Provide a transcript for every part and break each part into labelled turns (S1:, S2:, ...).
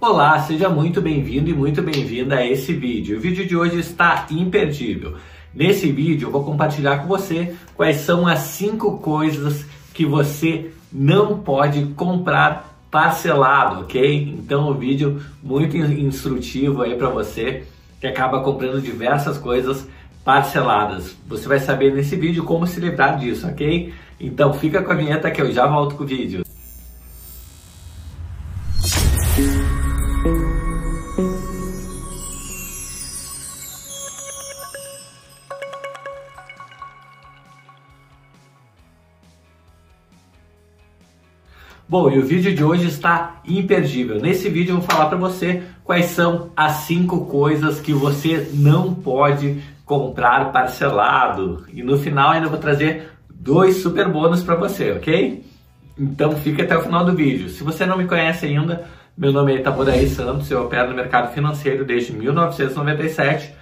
S1: Olá, seja muito bem-vindo e muito bem-vinda a esse vídeo. O vídeo de hoje está imperdível. Nesse vídeo eu vou compartilhar com você quais são as cinco coisas que você não pode comprar parcelado, ok? Então o vídeo muito instrutivo aí para você que acaba comprando diversas coisas parceladas. Você vai saber nesse vídeo como se livrar disso, ok? Então fica com a vinheta que eu já volto com o vídeo. Bom, e o vídeo de hoje está imperdível. Nesse vídeo eu vou falar para você quais são as cinco coisas que você não pode comprar parcelado. E no final ainda vou trazer dois super bônus para você, ok? Então fica até o final do vídeo. Se você não me conhece ainda, meu nome é Itaboraí Santos, eu opero no mercado financeiro desde 1997,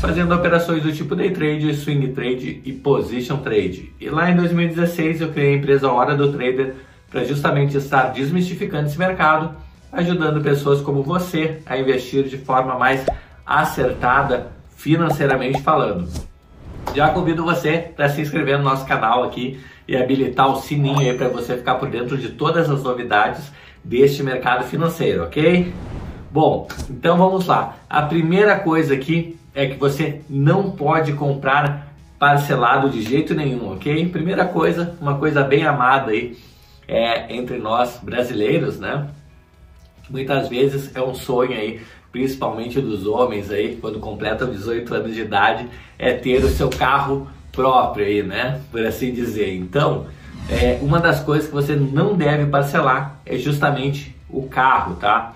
S1: fazendo operações do tipo day trade, swing trade e position trade. E lá em 2016 eu criei a empresa Hora do Trader para justamente estar desmistificando esse mercado, ajudando pessoas como você a investir de forma mais acertada financeiramente falando. Já convido você para se inscrever no nosso canal aqui e habilitar o sininho aí para você ficar por dentro de todas as novidades deste mercado financeiro, ok? Bom, então vamos lá. A primeira coisa aqui é que você não pode comprar parcelado de jeito nenhum, ok? Primeira coisa, uma coisa bem amada aí é, entre nós brasileiros, né? Muitas vezes é um sonho aí, principalmente dos homens aí, quando completam 18 anos de idade, é ter o seu carro próprio aí, né? Por assim dizer. Então, é, uma das coisas que você não deve parcelar é justamente o carro, tá?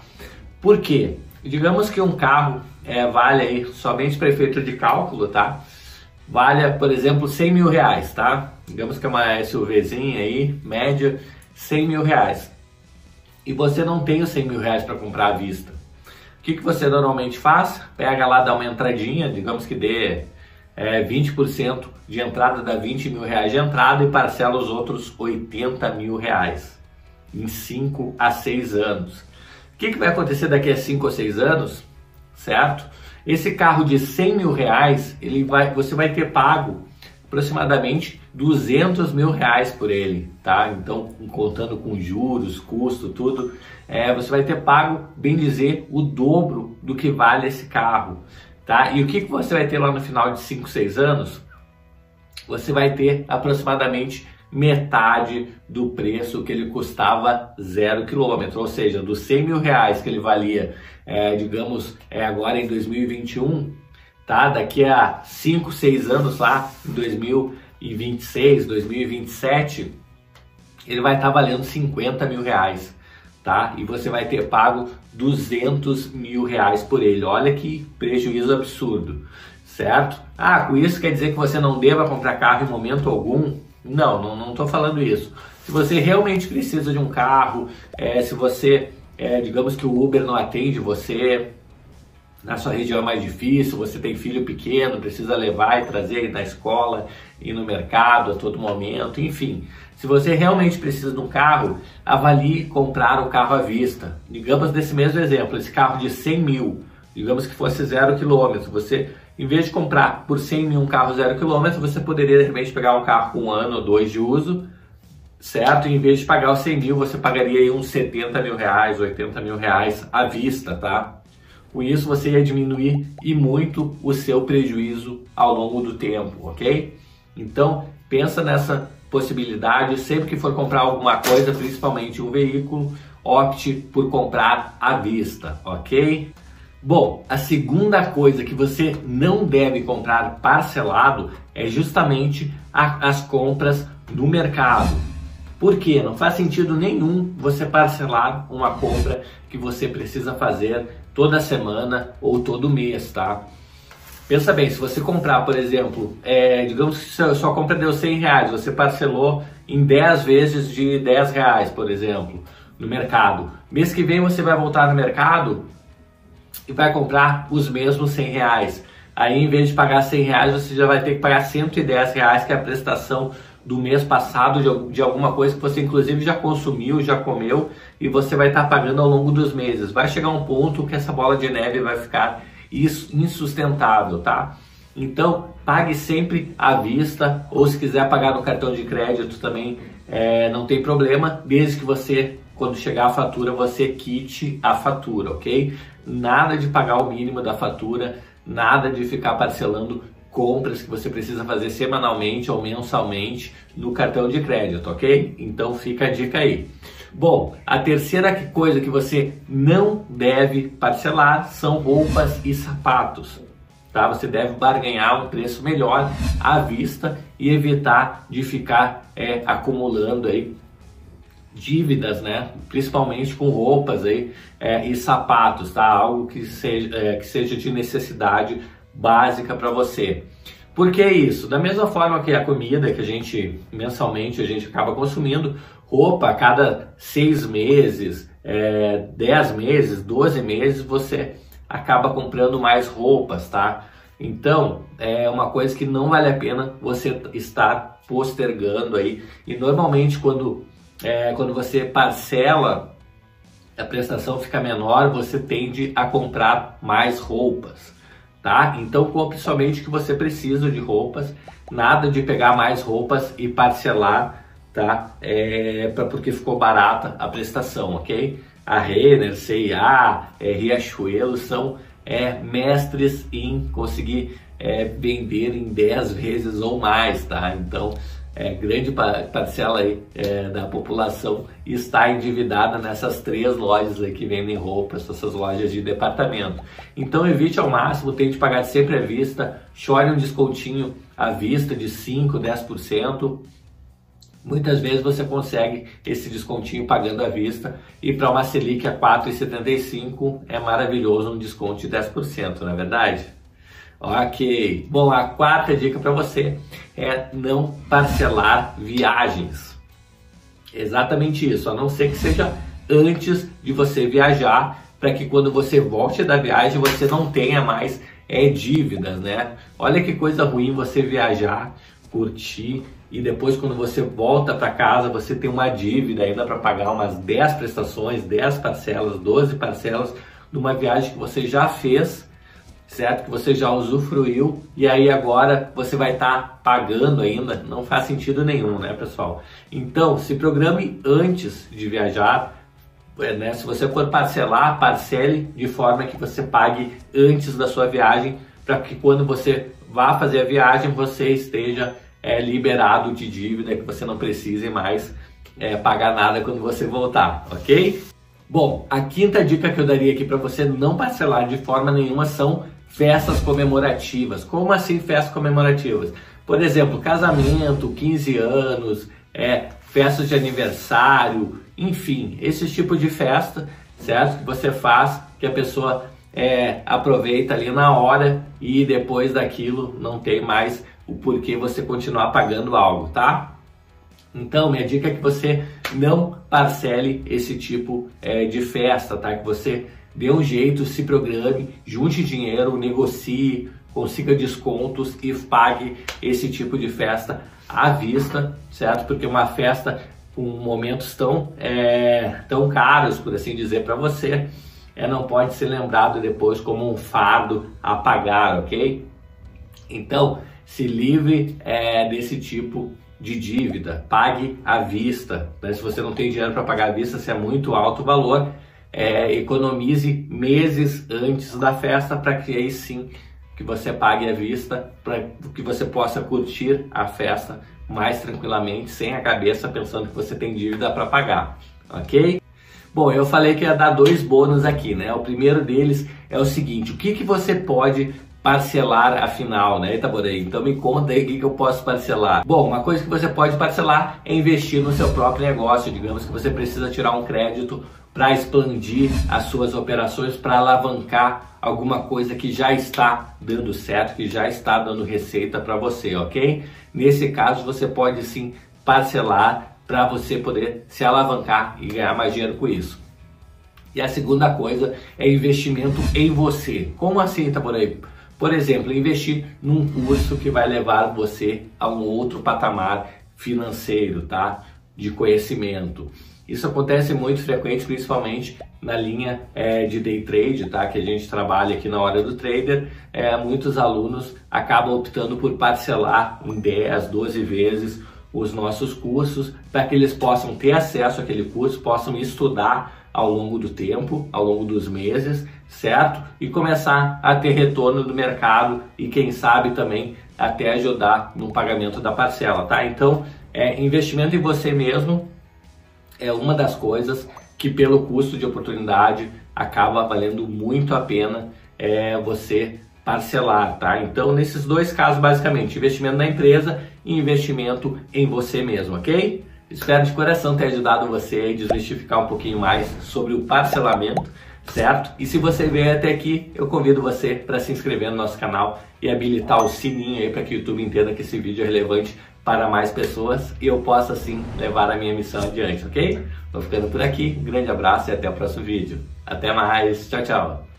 S1: Por quê? Digamos que um carro é, vale aí, somente para efeito de cálculo, tá? Vale, por exemplo, 100 mil reais, tá? Digamos que é uma SUVzinha aí, média, 100 mil reais e você não tem os 100 mil reais para comprar à vista, o que, que você normalmente faz? Pega lá, dá uma entradinha, digamos que dê é, 20% de entrada, dá 20 mil reais de entrada e parcela os outros 80 mil reais em 5 a 6 anos. O que, que vai acontecer daqui a 5 ou 6 anos? Certo? Esse carro de 100 mil reais, ele vai, você vai ter pago aproximadamente 200 mil reais por ele, tá? Então, contando com juros, custo, tudo, é, você vai ter pago, bem dizer, o dobro do que vale esse carro, tá? E o que, que você vai ter lá no final de 5, 6 anos? Você vai ter aproximadamente metade do preço que ele custava zero quilômetro, ou seja, dos 100 mil reais que ele valia, é, digamos, é, agora em 2021, tá? Daqui a 5, 6 anos lá, em 2026, 2027, ele vai estar tá valendo 50 mil reais, tá? E você vai ter pago 200 mil reais por ele. Olha que prejuízo absurdo, certo? Ah, com isso quer dizer que você não deva comprar carro em momento algum? Não, não estou falando isso. Se você realmente precisa de um carro, é, se você, é, digamos que o Uber não atende você, na sua região é mais difícil, você tem filho pequeno, precisa levar e trazer na escola e no mercado a todo momento, enfim. Se você realmente precisa de um carro, avalie comprar o carro à vista. Digamos desse mesmo exemplo, esse carro de 100 mil, digamos que fosse zero quilômetro, você, em vez de comprar por 100 mil um carro zero quilômetro, você poderia de repente pegar um carro com um ano ou dois de uso, certo? E em vez de pagar os 100 mil, você pagaria aí uns 70 mil reais, 80 mil reais à vista, tá? Com isso, você ia diminuir e muito o seu prejuízo ao longo do tempo, ok? Então, pensa nessa possibilidade. Sempre que for comprar alguma coisa, principalmente um veículo, opte por comprar à vista, ok? Bom, a segunda coisa que você não deve comprar parcelado é justamente a, as compras no mercado. Por quê? Não faz sentido nenhum você parcelar uma compra que você precisa fazer toda semana ou todo mês, tá? Pensa bem, se você comprar, por exemplo, é, digamos que sua compra deu 100 reais, você parcelou em 10 vezes de 10 reais, por exemplo, no mercado. Mês que vem você vai voltar no mercado e vai comprar os mesmos 100 reais. Aí, em vez de pagar 100 reais, você já vai ter que pagar 110 reais, que é a prestação do mês passado de, de, alguma coisa que você inclusive já consumiu, já comeu e você vai estar tá pagando ao longo dos meses. Vai chegar um ponto que essa bola de neve vai ficar insustentável, tá? Então pague sempre à vista ou se quiser pagar no cartão de crédito também é, não tem problema, desde que você quando chegar a fatura você quite a fatura, ok? Nada de pagar o mínimo da fatura, nada de ficar parcelando compras que você precisa fazer semanalmente ou mensalmente no cartão de crédito, ok? Então fica a dica aí. Bom, a terceira coisa que você não deve parcelar são roupas e sapatos. Tá? Você deve barganhar um preço melhor à vista e evitar de ficar é, acumulando aí dívidas, né? Principalmente com roupas aí é, e sapatos, tá? Algo que seja, é, que seja de necessidade básica para você. Por que isso? Da mesma forma que a comida que a gente mensalmente a gente acaba consumindo, roupa a cada seis meses, é, dez meses, doze meses você acaba comprando mais roupas, tá? Então é uma coisa que não vale a pena você estar postergando aí. E normalmente quando é, quando você parcela a prestação fica menor, você tende a comprar mais roupas tá? Então compre somente o que você precisa de roupas, nada de pegar mais roupas e parcelar, tá? É, pra, porque ficou barata a prestação, ok? A Renner, CIA, é, Riachuelo são é, mestres em conseguir é, vender em 10 vezes ou mais, tá? Então é, grande parcela aí, é, da população está endividada nessas três lojas aí que vendem roupas, essas lojas de departamento. Então evite ao máximo, tente pagar sempre à vista, chore um descontinho à vista de 5, 10%. Muitas vezes você consegue esse descontinho pagando à vista e para uma Selic a 4,75 é maravilhoso um desconto de 10%, não é verdade? Ok. Bom, a quarta dica para você é não parcelar viagens. Exatamente isso, a não ser que seja antes de você viajar, para que quando você volte da viagem você não tenha mais é, dívidas, né? Olha que coisa ruim você viajar, curtir e depois quando você volta para casa você tem uma dívida ainda para pagar umas 10 prestações, 10 parcelas, 12 parcelas de uma viagem que você já fez certo? Que você já usufruiu e aí agora você vai estar tá pagando ainda, não faz sentido nenhum, né, pessoal? Então, se programe antes de viajar, é, né? Se você for parcelar, parcele de forma que você pague antes da sua viagem, para que quando você vá fazer a viagem você esteja é, liberado de dívida, que você não precise mais é, pagar nada quando você voltar, ok? Bom, a quinta dica que eu daria aqui para você não parcelar de forma nenhuma são festas comemorativas. Como assim festas comemorativas? Por exemplo, casamento, 15 anos, é, festas de aniversário, enfim, esse tipo de festa, certo? Que você faz, que a pessoa é, aproveita ali na hora e depois daquilo não tem mais o porquê você continuar pagando algo, tá? Então, minha dica é que você não parcele esse tipo é, de festa, tá? Que você dê um jeito, se programe, junte dinheiro, negocie, consiga descontos e pague esse tipo de festa à vista, certo? Porque uma festa com momentos tão, é, tão caros, por assim dizer, para você, é, não pode ser lembrado depois como um fardo a pagar, ok? Então, se livre é, desse tipo de dívida, pague à vista. Né? Se você não tem dinheiro para pagar à vista, se é muito alto o valor, é, economize meses antes da festa para que aí sim que você pague à vista para que você possa curtir a festa mais tranquilamente, sem a cabeça pensando que você tem dívida para pagar, ok? Bom, eu falei que ia dar dois bônus aqui, né? O primeiro deles é o seguinte: o que, que você pode parcelar afinal, né, Itaborei? Então me conta aí o que, que eu posso parcelar. Bom, uma coisa que você pode parcelar é investir no seu próprio negócio. Digamos que você precisa tirar um crédito para expandir as suas operações, para alavancar alguma coisa que já está dando certo, que já está dando receita para você, ok? Nesse caso, você pode sim parcelar para você poder se alavancar e ganhar mais dinheiro com isso. E a segunda coisa é investimento em você. Como assim, Itaboraí? Por exemplo, investir num curso que vai levar você a um outro patamar financeiro, tá? De conhecimento. Isso acontece muito frequente, principalmente na linha é, de day trade, tá? Que a gente trabalha aqui na hora do trader. É, muitos alunos acabam optando por parcelar em 10, 12 vezes os nossos cursos para que eles possam ter acesso àquele curso, possam estudar ao longo do tempo, ao longo dos meses, certo? E começar a ter retorno do mercado e quem sabe também até ajudar no pagamento da parcela, tá? Então, é, investimento em você mesmo é uma das coisas que pelo custo de oportunidade acaba valendo muito a pena é, você parcelar, tá? Então, nesses dois casos, basicamente, investimento na empresa e investimento em você mesmo, ok? Espero de coração ter ajudado você a desmistificar um pouquinho mais sobre o parcelamento, certo? E se você veio até aqui, eu convido você para se inscrever no nosso canal e habilitar o sininho aí para que o YouTube entenda que esse vídeo é relevante para mais pessoas e eu possa assim levar a minha missão adiante, ok? Vou ficando por aqui, grande abraço e até o próximo vídeo. Até mais, tchau, tchau!